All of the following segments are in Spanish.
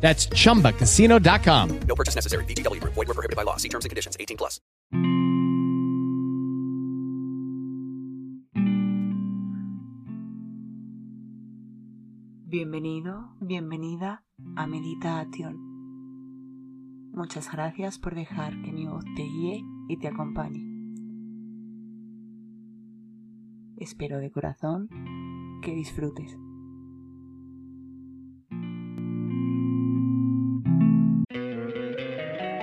That's chumbacasino.com. No purchase necessary. VGW Group. Void were prohibited by law. See terms and conditions. 18 plus. Bienvenido, bienvenida a Meditación. Muchas gracias por dejar que mi voz te guíe y te acompañe. Espero de corazón que disfrutes.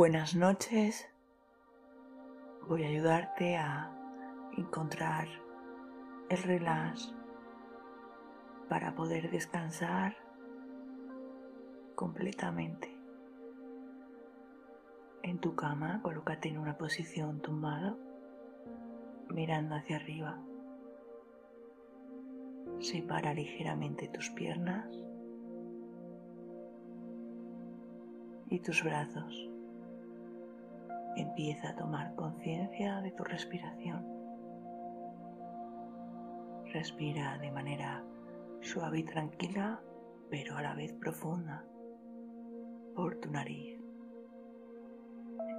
Buenas noches. Voy a ayudarte a encontrar el relax para poder descansar completamente. En tu cama, colócate en una posición tumbada, mirando hacia arriba. Separa ligeramente tus piernas y tus brazos. Empieza a tomar conciencia de tu respiración. Respira de manera suave y tranquila, pero a la vez profunda, por tu nariz,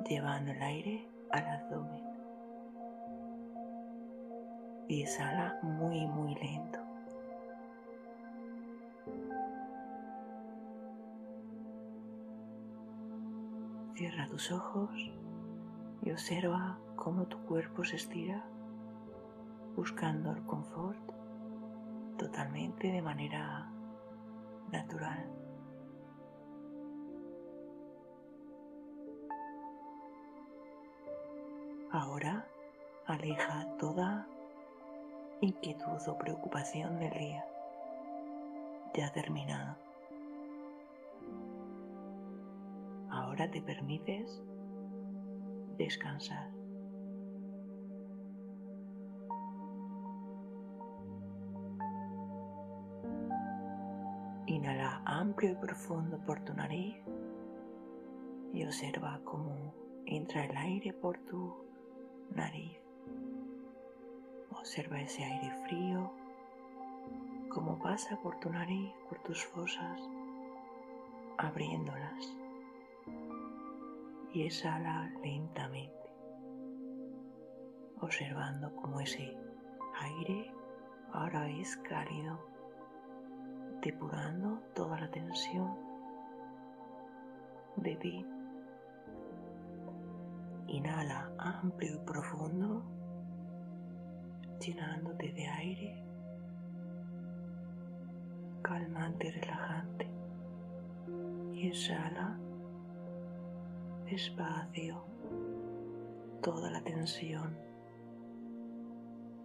llevando el aire al abdomen. Y exhala muy, muy lento. Cierra tus ojos y observa cómo tu cuerpo se estira buscando el confort totalmente de manera natural. Ahora aleja toda inquietud o preocupación del día ya terminado. Ahora te permites descansar. Inhala amplio y profundo por tu nariz y observa cómo entra el aire por tu nariz. Observa ese aire frío, cómo pasa por tu nariz, por tus fosas, abriéndolas y exhala lentamente, observando cómo ese aire ahora es cálido, depurando toda la tensión de ti. Inhala amplio y profundo, llenándote de aire calmante y relajante. Y exhala despacio toda la tensión.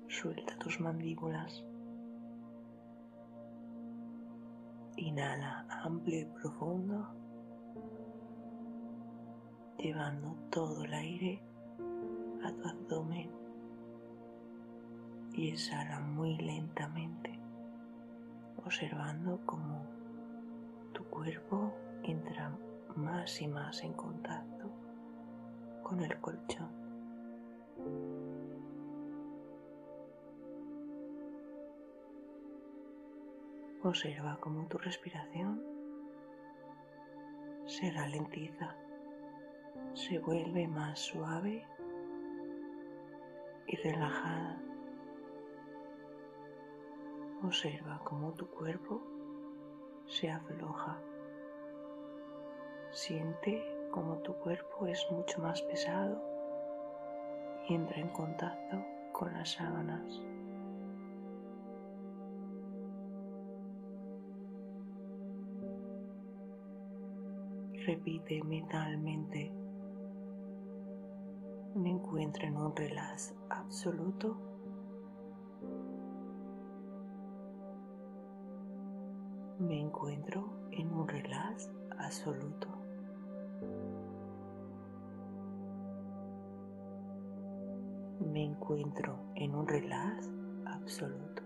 Suelta tus mandíbulas. Inhala amplio y profundo, llevando todo el aire a tu abdomen y exhala muy lentamente, observando cómo tu cuerpo entra más y más en contacto con el colchón. Observa cómo tu respiración se ralentiza, se vuelve más suave y relajada. Observa cómo tu cuerpo se afloja. Siente cómo tu cuerpo es mucho más pesado y entra en contacto con las sábanas. Repite mentalmente. Me encuentro en un relax absoluto me encuentro en un relax absoluto. Me encuentro en un relax absoluto.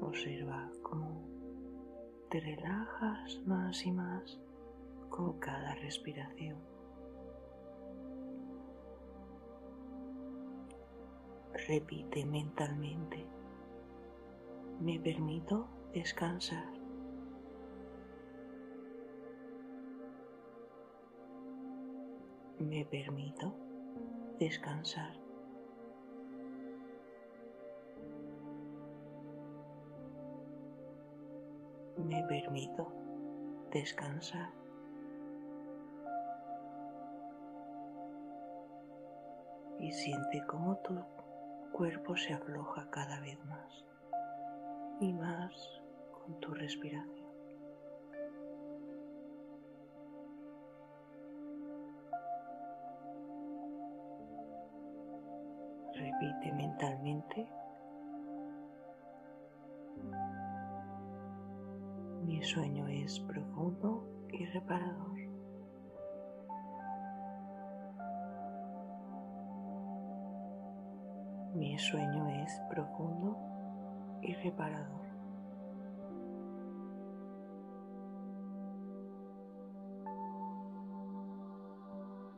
Observa cómo te relajas más y más con cada respiración. Repite mentalmente me permito descansar. Me permito descansar. Me permito descansar. Y siente cómo tu cuerpo se afloja cada vez más y más con tu respiración. Repite mentalmente. Mi sueño es profundo y reparador. Mi sueño es profundo y reparador.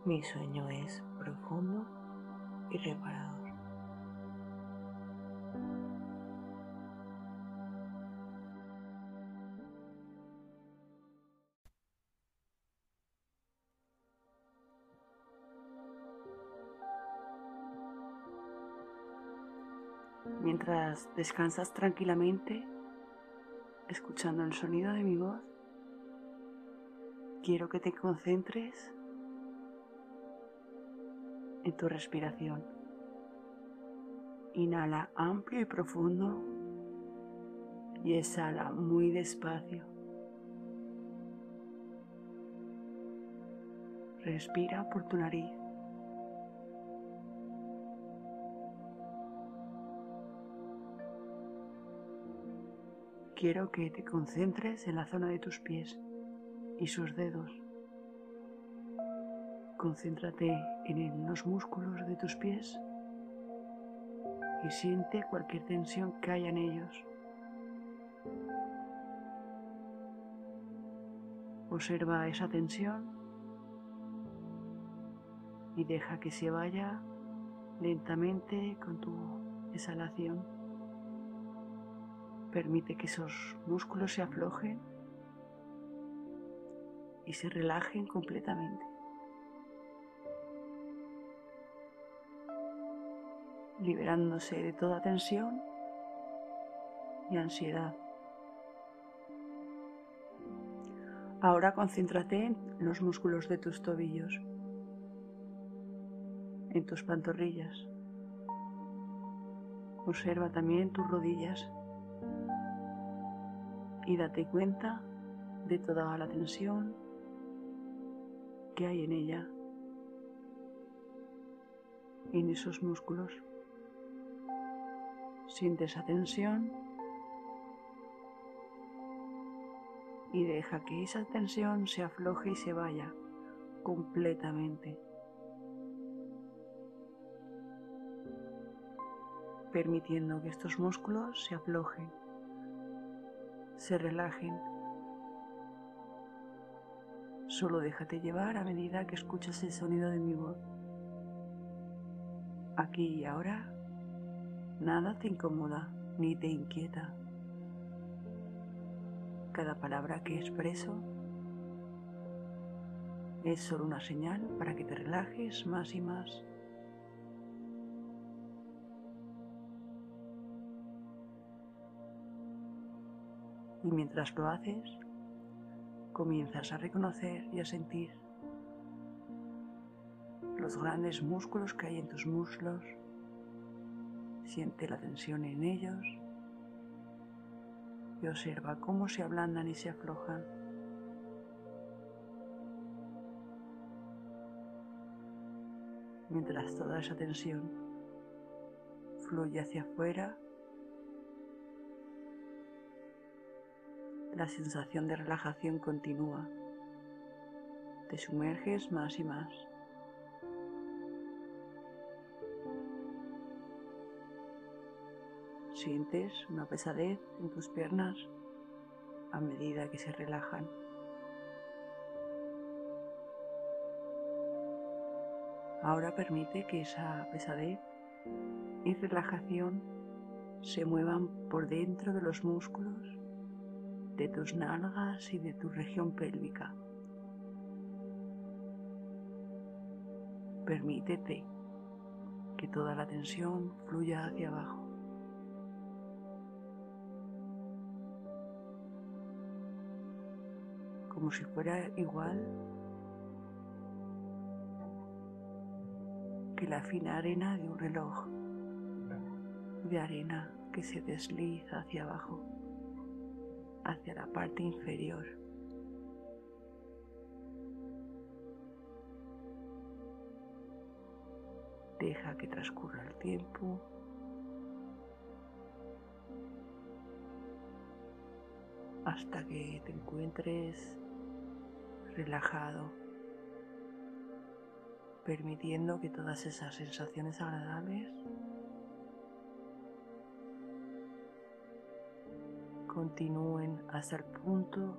Mi sueño es profundo y reparador. Mientras descansas tranquilamente, escuchando el sonido de mi voz, quiero que te concentres en tu respiración. Inhala amplio y profundo y exhala muy despacio. Respira por tu nariz. Quiero que te concentres en la zona de tus pies y sus dedos. Concéntrate en los músculos de tus pies y siente cualquier tensión que haya en ellos. Observa esa tensión y deja que se vaya lentamente con tu exhalación. Permite que esos músculos se aflojen y se relajen completamente. liberándose de toda tensión y ansiedad. Ahora concéntrate en los músculos de tus tobillos, en tus pantorrillas. Observa también tus rodillas y date cuenta de toda la tensión que hay en ella, en esos músculos. Siente esa tensión y deja que esa tensión se afloje y se vaya completamente. permitiendo que estos músculos se aflojen se relajen, Solo déjate llevar a medida que escuchas el sonido de mi voz. Aquí y ahora, nada te incomoda ni te inquieta. Cada palabra que expreso es solo una señal para que te relajes más y más. Y mientras lo haces, comienzas a reconocer y a sentir los grandes músculos que hay en tus muslos. Siente la tensión en ellos y observa cómo se ablandan y se aflojan. Mientras toda esa tensión fluye hacia afuera, la sensación de relajación continúa. Te sumerges más y más. Sientes una pesadez en tus piernas a medida que se relajan. Ahora permite que esa pesadez y relajación se muevan por dentro de los músculos de tus nalgas y de tu región pélvica. Permítete que toda la tensión fluya hacia abajo. Como si fuera igual que la fina arena de un reloj de arena que se desliza hacia abajo hacia la parte inferior. Deja que transcurra el tiempo. hasta que te encuentres relajado, permitiendo que todas esas sensaciones agradables continúen hasta el punto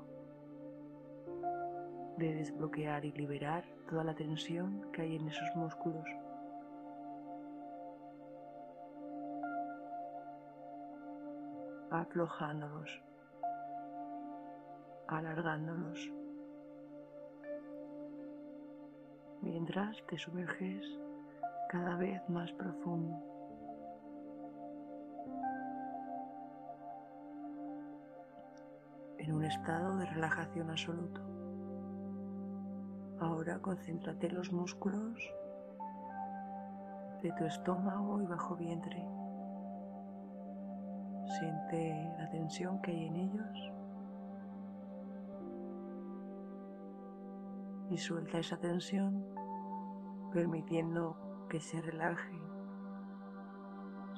de desbloquear y liberar toda la tensión que hay en esos músculos. aflojándolos, alargándolos, mientras te sumerges cada vez más profundo. En un estado de relajación absoluto. Ahora concéntrate en los músculos de tu estómago y bajo vientre. Siente la tensión que hay en ellos y suelta esa tensión permitiendo que se relajen,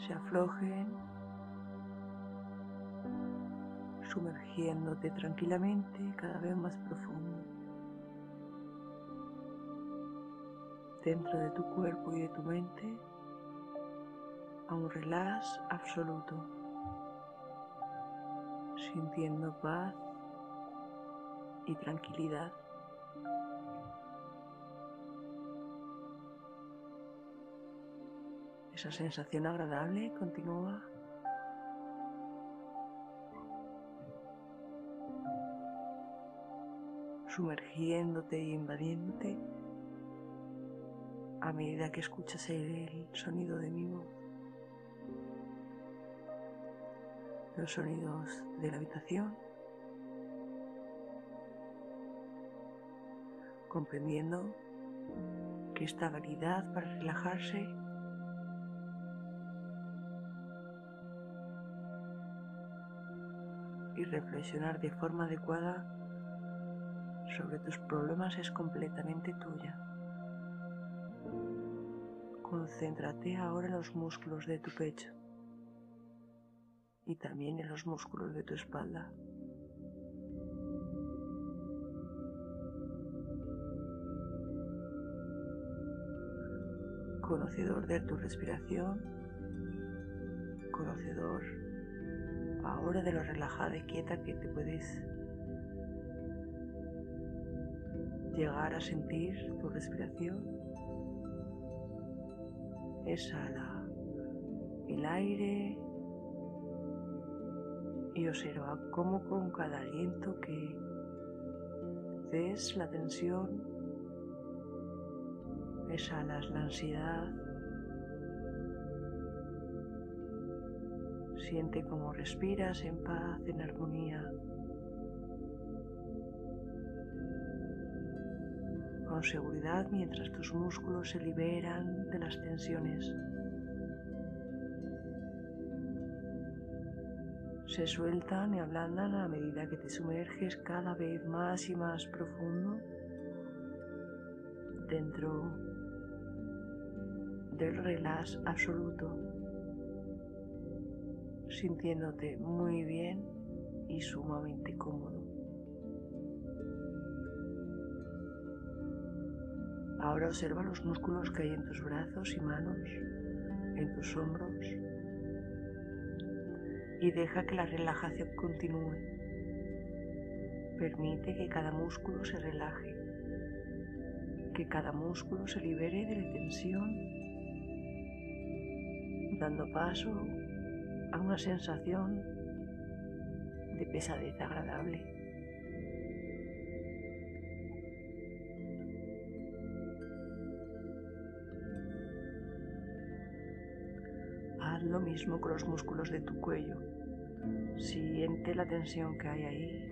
se aflojen sumergiéndote tranquilamente cada vez más profundo dentro de tu cuerpo y de tu mente a un relax absoluto, sintiendo paz y tranquilidad. Esa sensación agradable continúa sumergiéndote y invadiéndote. A medida que escuchas el sonido de mi voz, los sonidos de la habitación, comprendiendo que esta habilidad para relajarse y reflexionar de forma adecuada sobre tus problemas es completamente tuya. Concéntrate ahora en los músculos de tu pecho y también en los músculos de tu espalda. Conocedor de tu respiración, conocedor ahora de lo relajada y quieta que te puedes llegar a sentir tu respiración. Exhala el aire y observa cómo con cada aliento que des la tensión, exhalas la ansiedad, siente cómo respiras en paz, en armonía. Con seguridad mientras tus músculos se liberan de las tensiones. se sueltan y ablandan a medida que te sumerges cada vez más y más profundo dentro del relax absoluto, sintiéndote muy bien y sumamente cómodo. Ahora observa los músculos que hay en tus brazos y manos, en tus hombros, y deja que la relajación continúe. Permite que cada músculo se relaje, que cada músculo se libere de la tensión, dando paso a una sensación de pesadez agradable. Lo mismo con los músculos de tu cuello. Siente la tensión que hay ahí.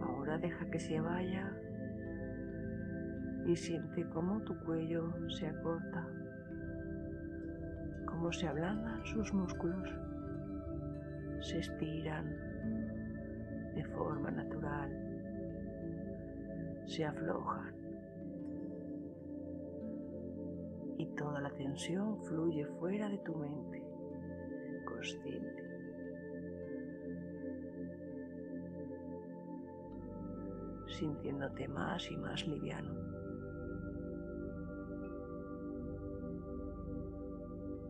Ahora deja que se vaya y siente cómo tu cuello se acorta, cómo se ablandan sus músculos, se estiran de forma natural, se aflojan toda la tensión fluye fuera de tu mente consciente. Sintiéndote más y más liviano.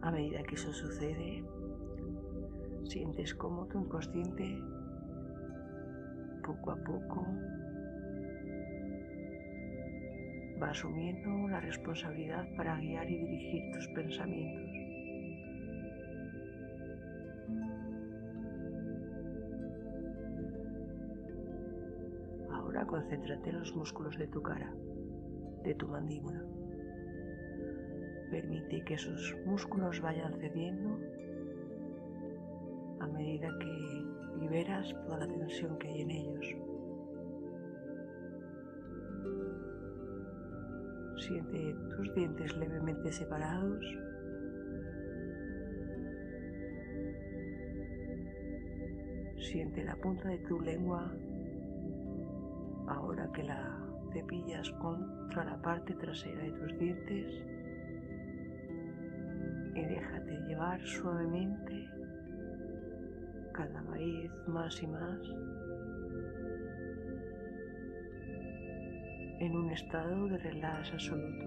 A medida que eso sucede, sientes como tu inconsciente poco a poco va asumiendo la responsabilidad para guiar y dirigir tus pensamientos. Ahora concéntrate en los músculos de tu cara, de tu mandíbula. Permite que esos músculos vayan cediendo a medida que liberas toda la tensión que hay en ellos. Siente tus dientes levemente separados. Siente la punta de tu lengua ahora que la cepillas contra la parte trasera de tus dientes y déjate llevar suavemente cada vez más y más en un estado de relax absoluto,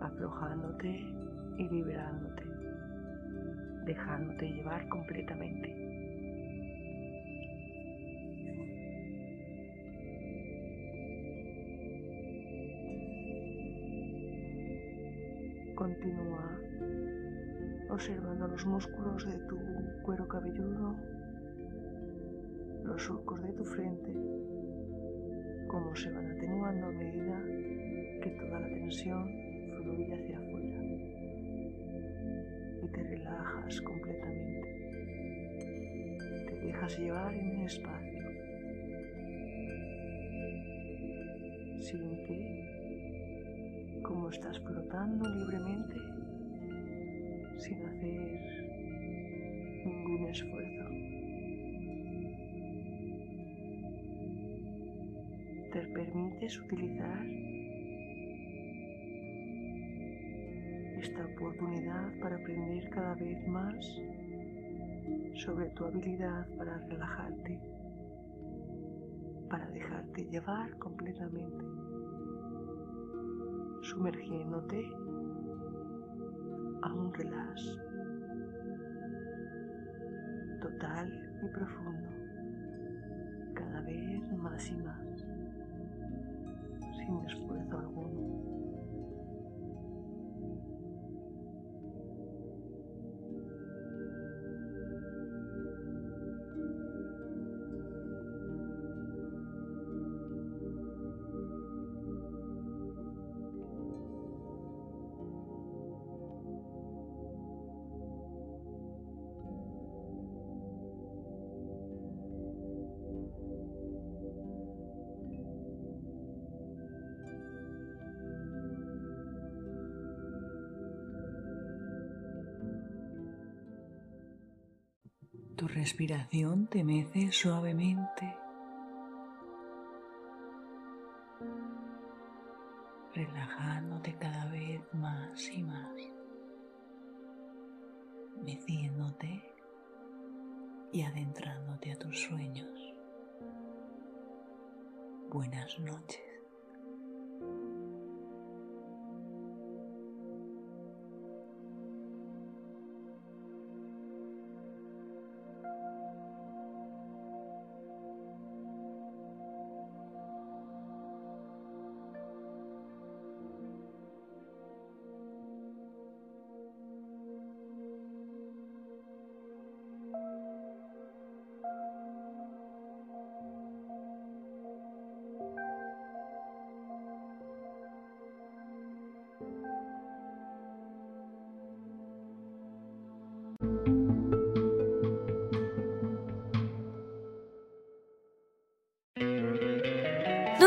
aflojándote y liberándote, dejándote llevar completamente. Continúa observando los músculos de tu cuero cabelludo los surcos de tu frente, cómo se van atenuando a medida que toda la tensión fluye hacia afuera y te relajas completamente. Te dejas llevar en el espacio. Siente cómo estás flotando libremente sin hacer ningún esfuerzo. Permites utilizar esta oportunidad para aprender cada vez más sobre tu habilidad para relajarte, para dejarte llevar completamente, sumergiéndote a un relax total y profundo, cada vez más y más, sin esfuerzo alguno. Tu respiración te mece suavemente, relajándote cada vez más y más, meciéndote y adentrándote a tus sueños. Buenas noches.